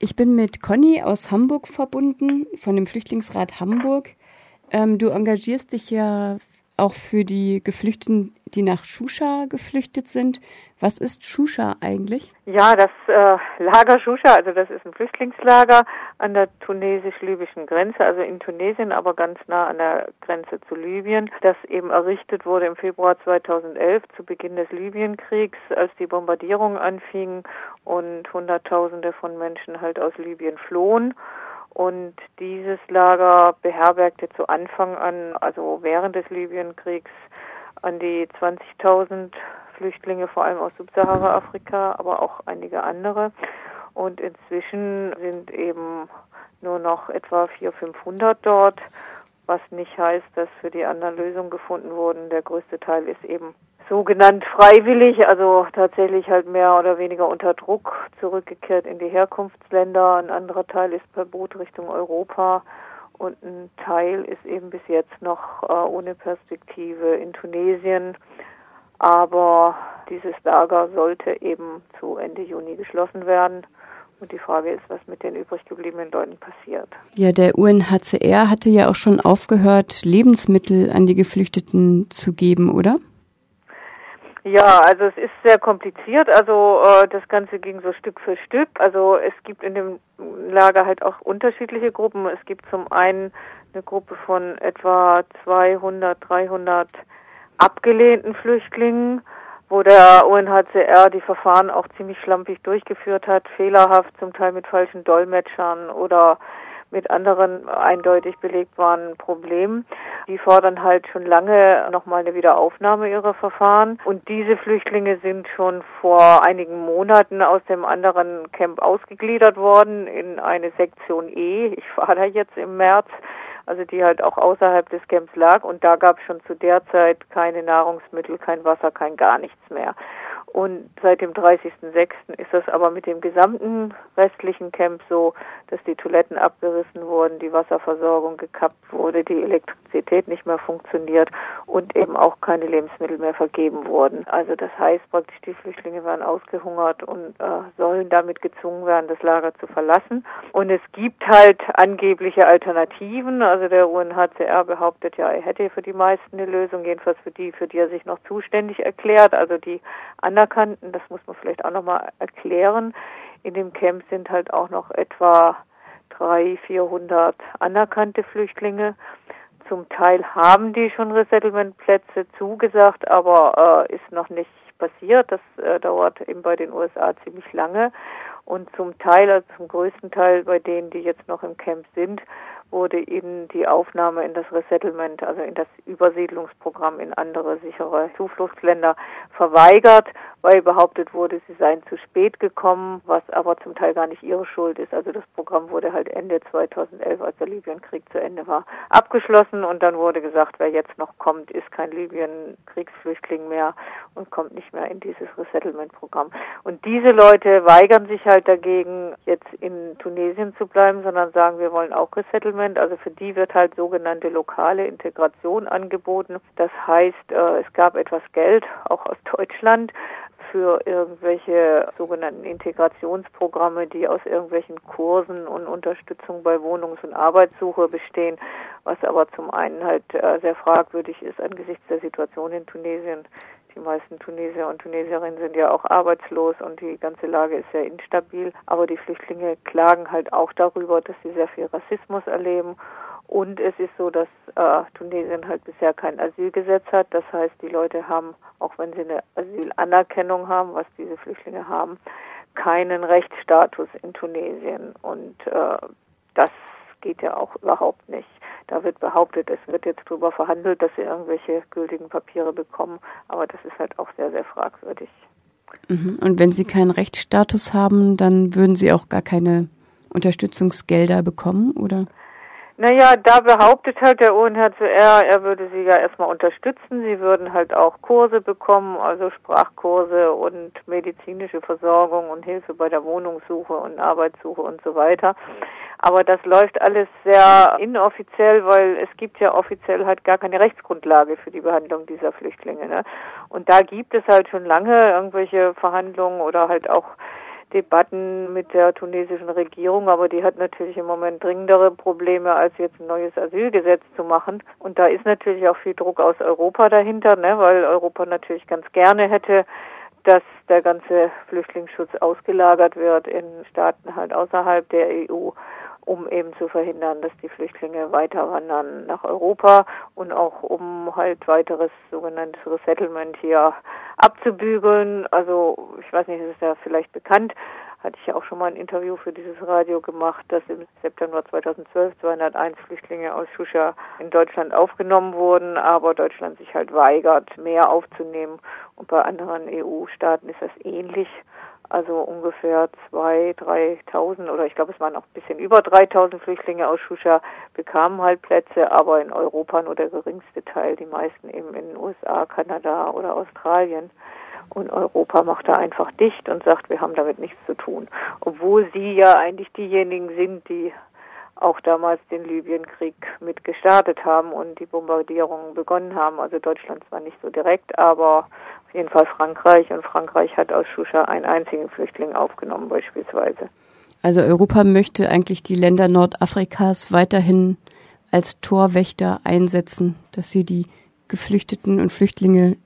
Ich bin mit Conny aus Hamburg verbunden, von dem Flüchtlingsrat Hamburg. Ähm, du engagierst dich ja auch für die Geflüchteten, die nach Shusha geflüchtet sind. Was ist Shusha eigentlich? Ja, das äh, Lager Shusha, also das ist ein Flüchtlingslager an der tunesisch-libyschen Grenze, also in Tunesien, aber ganz nah an der Grenze zu Libyen, das eben errichtet wurde im Februar 2011 zu Beginn des Libyenkriegs, als die Bombardierungen anfingen und Hunderttausende von Menschen halt aus Libyen flohen. Und dieses Lager beherbergte zu Anfang an, also während des Libyenkriegs, an die 20.000 Flüchtlinge, vor allem aus Subsahara-Afrika, aber auch einige andere. Und inzwischen sind eben nur noch etwa 400, 500 dort, was nicht heißt, dass für die anderen Lösungen gefunden wurden. Der größte Teil ist eben sogenannt freiwillig, also tatsächlich halt mehr oder weniger unter Druck zurückgekehrt in die Herkunftsländer. Ein anderer Teil ist per Boot Richtung Europa und ein Teil ist eben bis jetzt noch äh, ohne Perspektive in Tunesien. Aber dieses Lager sollte eben zu Ende Juni geschlossen werden. Und die Frage ist, was mit den übrig gebliebenen Leuten passiert. Ja, der UNHCR hatte ja auch schon aufgehört, Lebensmittel an die Geflüchteten zu geben, oder? Ja, also es ist sehr kompliziert. Also äh, das Ganze ging so Stück für Stück. Also es gibt in dem Lager halt auch unterschiedliche Gruppen. Es gibt zum einen eine Gruppe von etwa 200, 300 abgelehnten Flüchtlingen, wo der UNHCR die Verfahren auch ziemlich schlampig durchgeführt hat, fehlerhaft, zum Teil mit falschen Dolmetschern oder mit anderen eindeutig belegt waren Problemen. Die fordern halt schon lange nochmal eine Wiederaufnahme ihrer Verfahren. Und diese Flüchtlinge sind schon vor einigen Monaten aus dem anderen Camp ausgegliedert worden in eine Sektion E. Ich fahre da jetzt im März also die halt auch außerhalb des Camps lag und da gab es schon zu der Zeit keine Nahrungsmittel, kein Wasser, kein gar nichts mehr. Und seit dem 30.06. ist das aber mit dem gesamten restlichen Camp so, dass die Toiletten abgerissen wurden, die Wasserversorgung gekappt wurde, die Elektrizität nicht mehr funktioniert und eben auch keine Lebensmittel mehr vergeben wurden. Also das heißt praktisch, die Flüchtlinge werden ausgehungert und äh, sollen damit gezwungen werden, das Lager zu verlassen. Und es gibt halt angebliche Alternativen. Also der UNHCR behauptet ja, er hätte für die meisten eine Lösung, jedenfalls für die, für die er sich noch zuständig erklärt, also die anerkannten, das muss man vielleicht auch nochmal erklären. In dem Camp sind halt auch noch etwa drei, vierhundert anerkannte Flüchtlinge. Zum Teil haben die schon Resettlement-Plätze zugesagt, aber äh, ist noch nicht passiert. Das äh, dauert eben bei den USA ziemlich lange. Und zum Teil, also zum größten Teil bei denen, die jetzt noch im Camp sind, wurde ihnen die Aufnahme in das Resettlement, also in das Übersiedlungsprogramm in andere sichere Zufluchtsländer verweigert, weil behauptet wurde, sie seien zu spät gekommen, was aber zum Teil gar nicht ihre Schuld ist. Also das Programm wurde halt Ende 2011, als der Libyenkrieg zu Ende war, abgeschlossen und dann wurde gesagt, wer jetzt noch kommt, ist kein Libyen-Kriegsflüchtling mehr und kommt nicht mehr in dieses Resettlement-Programm. Und diese Leute weigern sich halt dagegen, jetzt in Tunesien zu bleiben, sondern sagen, wir wollen auch Resettlement Settlement, also für die wird halt sogenannte lokale Integration angeboten. Das heißt, äh, es gab etwas Geld, auch aus Deutschland, für irgendwelche sogenannten Integrationsprogramme, die aus irgendwelchen Kursen und Unterstützung bei Wohnungs- und Arbeitssuche bestehen, was aber zum einen halt äh, sehr fragwürdig ist angesichts der Situation in Tunesien. Die meisten Tunesier und Tunesierinnen sind ja auch arbeitslos und die ganze Lage ist sehr instabil. Aber die Flüchtlinge klagen halt auch darüber, dass sie sehr viel Rassismus erleben. Und es ist so, dass äh, Tunesien halt bisher kein Asylgesetz hat. Das heißt, die Leute haben, auch wenn sie eine Asylanerkennung haben, was diese Flüchtlinge haben, keinen Rechtsstatus in Tunesien. Und äh, das geht ja auch überhaupt nicht. Da wird behauptet, es wird jetzt darüber verhandelt, dass sie irgendwelche gültigen Papiere bekommen, aber das ist halt auch sehr, sehr fragwürdig. Mhm. Und wenn sie keinen Rechtsstatus haben, dann würden sie auch gar keine Unterstützungsgelder bekommen, oder? Naja, da behauptet halt der UNHCR, er würde sie ja erstmal unterstützen. Sie würden halt auch Kurse bekommen, also Sprachkurse und medizinische Versorgung und Hilfe bei der Wohnungssuche und Arbeitssuche und so weiter. Aber das läuft alles sehr inoffiziell, weil es gibt ja offiziell halt gar keine Rechtsgrundlage für die Behandlung dieser Flüchtlinge. Ne? Und da gibt es halt schon lange irgendwelche Verhandlungen oder halt auch Debatten mit der tunesischen Regierung, aber die hat natürlich im Moment dringendere Probleme, als jetzt ein neues Asylgesetz zu machen. Und da ist natürlich auch viel Druck aus Europa dahinter, ne, weil Europa natürlich ganz gerne hätte, dass der ganze Flüchtlingsschutz ausgelagert wird in Staaten halt außerhalb der EU um eben zu verhindern, dass die Flüchtlinge weiter wandern nach Europa und auch um halt weiteres sogenanntes Resettlement hier abzubügeln. Also ich weiß nicht, ist es ja vielleicht bekannt, hatte ich ja auch schon mal ein Interview für dieses Radio gemacht, dass im September 2012 201 Flüchtlinge aus Shusha in Deutschland aufgenommen wurden, aber Deutschland sich halt weigert, mehr aufzunehmen. Und bei anderen EU-Staaten ist das ähnlich. Also ungefähr zwei, dreitausend oder ich glaube, es waren auch ein bisschen über dreitausend Flüchtlinge aus Shusha bekamen halt Plätze, aber in Europa nur der geringste Teil, die meisten eben in den USA, Kanada oder Australien. Und Europa macht da einfach dicht und sagt, wir haben damit nichts zu tun. Obwohl sie ja eigentlich diejenigen sind, die auch damals den Libyenkrieg mit gestartet haben und die Bombardierungen begonnen haben. Also Deutschland zwar nicht so direkt, aber auf jeden Fall Frankreich und Frankreich hat aus Shusha einen einzigen Flüchtling aufgenommen beispielsweise. Also Europa möchte eigentlich die Länder Nordafrikas weiterhin als Torwächter einsetzen, dass sie die Geflüchteten und Flüchtlinge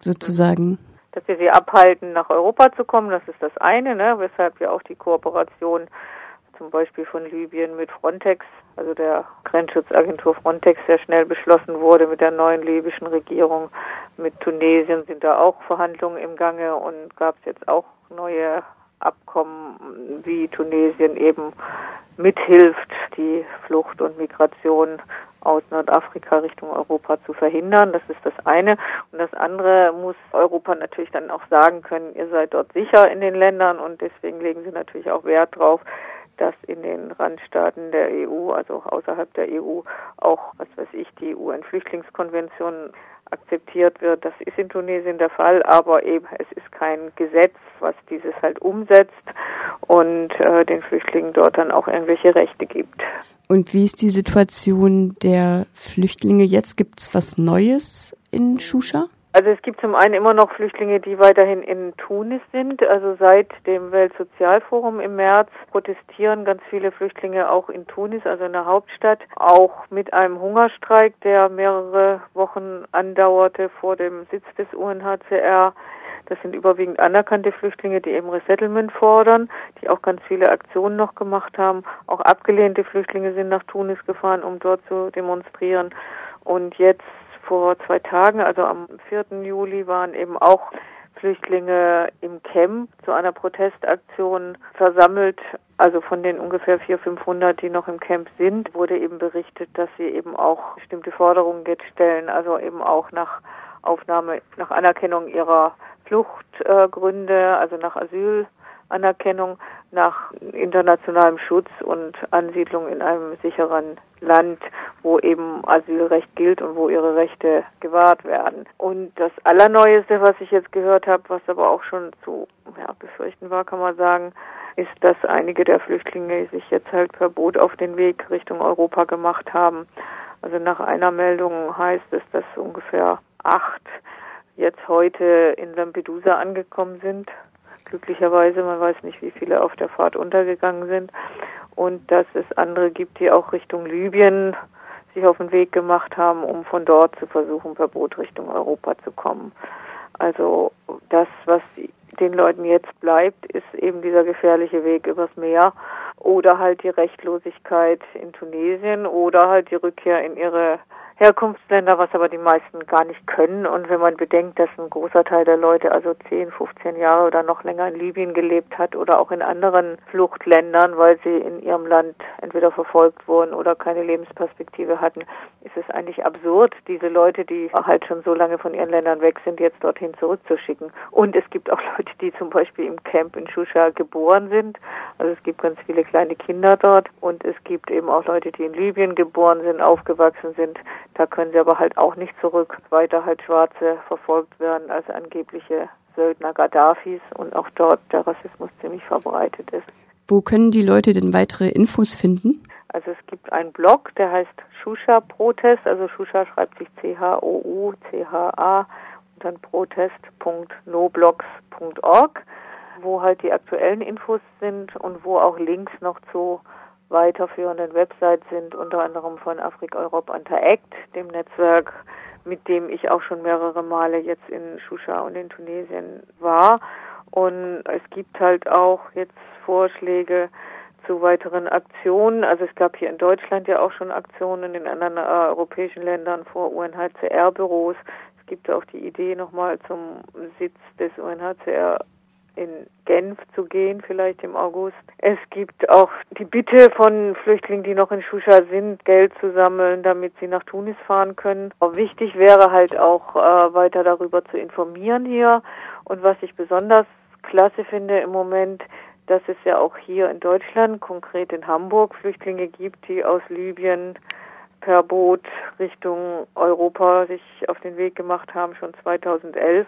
sozusagen dass wir sie abhalten, nach Europa zu kommen. Das ist das eine, ne? weshalb wir auch die Kooperation zum Beispiel von Libyen mit Frontex, also der Grenzschutzagentur Frontex, sehr schnell beschlossen wurde mit der neuen libyschen Regierung. Mit Tunesien sind da auch Verhandlungen im Gange und gab es jetzt auch neue Abkommen, wie Tunesien eben mithilft, die Flucht und Migration aus Nordafrika Richtung Europa zu verhindern. Das ist das eine. Und das andere muss Europa natürlich dann auch sagen können, ihr seid dort sicher in den Ländern und deswegen legen sie natürlich auch Wert drauf, dass in den Randstaaten der EU, also außerhalb der EU, auch, was weiß ich, die UN-Flüchtlingskonvention akzeptiert wird. Das ist in Tunesien der Fall, aber eben es ist kein Gesetz, was dieses halt umsetzt und äh, den Flüchtlingen dort dann auch irgendwelche Rechte gibt. Und wie ist die Situation der Flüchtlinge jetzt? Gibt es was Neues in Shusha? Also es gibt zum einen immer noch Flüchtlinge, die weiterhin in Tunis sind. Also seit dem Weltsozialforum im März protestieren ganz viele Flüchtlinge auch in Tunis, also in der Hauptstadt, auch mit einem Hungerstreik, der mehrere Wochen andauerte vor dem Sitz des UNHCR. Das sind überwiegend anerkannte Flüchtlinge, die eben Resettlement fordern, die auch ganz viele Aktionen noch gemacht haben. Auch abgelehnte Flüchtlinge sind nach Tunis gefahren, um dort zu demonstrieren. Und jetzt vor zwei Tagen, also am 4. Juli, waren eben auch Flüchtlinge im Camp zu einer Protestaktion versammelt. Also von den ungefähr 400, 500, die noch im Camp sind, wurde eben berichtet, dass sie eben auch bestimmte Forderungen jetzt stellen, also eben auch nach Aufnahme, nach Anerkennung ihrer Fluchtgründe, also nach Asylanerkennung, nach internationalem Schutz und Ansiedlung in einem sicheren Land, wo eben Asylrecht gilt und wo ihre Rechte gewahrt werden. Und das Allerneueste, was ich jetzt gehört habe, was aber auch schon zu ja, befürchten war, kann man sagen, ist, dass einige der Flüchtlinge sich jetzt halt per Boot auf den Weg Richtung Europa gemacht haben. Also nach einer Meldung heißt es, dass ungefähr acht jetzt heute in Lampedusa angekommen sind. Glücklicherweise, man weiß nicht, wie viele auf der Fahrt untergegangen sind. Und dass es andere gibt, die auch Richtung Libyen sich auf den Weg gemacht haben, um von dort zu versuchen, per Boot Richtung Europa zu kommen. Also das, was den Leuten jetzt bleibt, ist eben dieser gefährliche Weg übers Meer oder halt die Rechtlosigkeit in Tunesien oder halt die Rückkehr in ihre Herkunftsländer, was aber die meisten gar nicht können. Und wenn man bedenkt, dass ein großer Teil der Leute also 10, 15 Jahre oder noch länger in Libyen gelebt hat oder auch in anderen Fluchtländern, weil sie in ihrem Land entweder verfolgt wurden oder keine Lebensperspektive hatten, ist es eigentlich absurd, diese Leute, die halt schon so lange von ihren Ländern weg sind, jetzt dorthin zurückzuschicken. Und es gibt auch Leute, die zum Beispiel im Camp in Shusha geboren sind. Also es gibt ganz viele kleine Kinder dort und es gibt eben auch Leute, die in Libyen geboren sind, aufgewachsen sind, da können sie aber halt auch nicht zurück, weiter halt Schwarze verfolgt werden als angebliche Söldner Gaddafis und auch dort der Rassismus ziemlich verbreitet ist. Wo können die Leute denn weitere Infos finden? Also es gibt einen Blog, der heißt Shusha Protest, also Shusha schreibt sich C-H-O-U-C-H-A und dann protest.noblogs.org. wo halt die aktuellen Infos sind und wo auch Links noch zu weiterführenden Websites sind, unter anderem von Afrika Europe Interact, dem Netzwerk, mit dem ich auch schon mehrere Male jetzt in Shusha und in Tunesien war. Und es gibt halt auch jetzt Vorschläge zu weiteren Aktionen. Also es gab hier in Deutschland ja auch schon Aktionen in anderen äh, europäischen Ländern vor UNHCR-Büros. Es gibt auch die Idee, nochmal zum Sitz des UNHCR in Genf zu gehen, vielleicht im August. Es gibt auch die Bitte von Flüchtlingen, die noch in Shusha sind, Geld zu sammeln, damit sie nach Tunis fahren können. Auch wichtig wäre halt auch äh, weiter darüber zu informieren hier. Und was ich besonders klasse finde im Moment, dass es ja auch hier in Deutschland, konkret in Hamburg, Flüchtlinge gibt, die aus Libyen per Boot Richtung Europa sich auf den Weg gemacht haben, schon 2011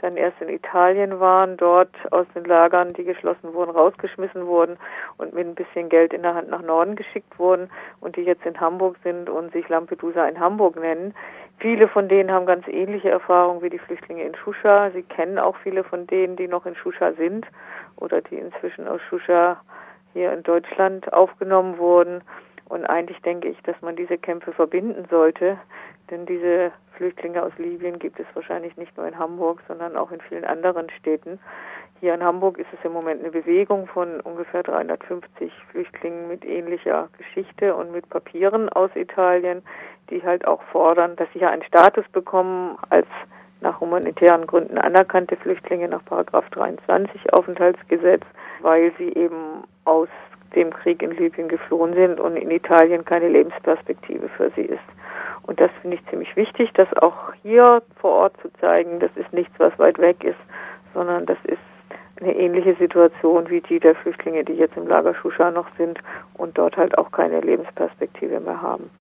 dann erst in Italien waren, dort aus den Lagern, die geschlossen wurden, rausgeschmissen wurden und mit ein bisschen Geld in der Hand nach Norden geschickt wurden und die jetzt in Hamburg sind und sich Lampedusa in Hamburg nennen. Viele von denen haben ganz ähnliche Erfahrungen wie die Flüchtlinge in Shusha. Sie kennen auch viele von denen, die noch in Shusha sind oder die inzwischen aus Shusha hier in Deutschland aufgenommen wurden. Und eigentlich denke ich, dass man diese Kämpfe verbinden sollte, denn diese Flüchtlinge aus Libyen gibt es wahrscheinlich nicht nur in Hamburg, sondern auch in vielen anderen Städten. Hier in Hamburg ist es im Moment eine Bewegung von ungefähr 350 Flüchtlingen mit ähnlicher Geschichte und mit Papieren aus Italien, die halt auch fordern, dass sie ja einen Status bekommen als nach humanitären Gründen anerkannte Flüchtlinge nach Paragraph 23 Aufenthaltsgesetz, weil sie eben aus dem Krieg in Libyen geflohen sind und in Italien keine Lebensperspektive für sie ist. Und das finde ich ziemlich wichtig, das auch hier vor Ort zu zeigen. Das ist nichts, was weit weg ist, sondern das ist eine ähnliche Situation wie die der Flüchtlinge, die jetzt im Lager Shusha noch sind und dort halt auch keine Lebensperspektive mehr haben.